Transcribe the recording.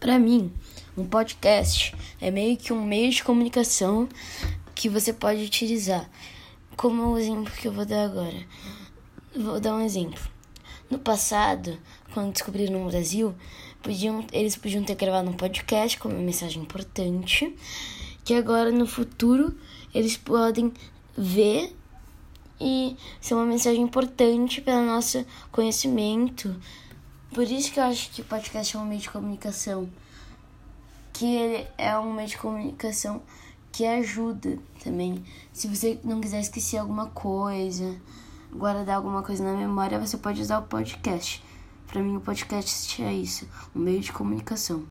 Para mim, um podcast é meio que um meio de comunicação que você pode utilizar. Como o exemplo que eu vou dar agora. Vou dar um exemplo. No passado, quando descobriram no Brasil, podiam, eles podiam ter gravado um podcast com uma mensagem importante, que agora no futuro eles podem ver e ser uma mensagem importante para nosso conhecimento. Por isso que eu acho que o podcast é um meio de comunicação, que ele é um meio de comunicação que ajuda também. Se você não quiser esquecer alguma coisa, guardar alguma coisa na memória, você pode usar o podcast. Para mim, o podcast é isso, um meio de comunicação.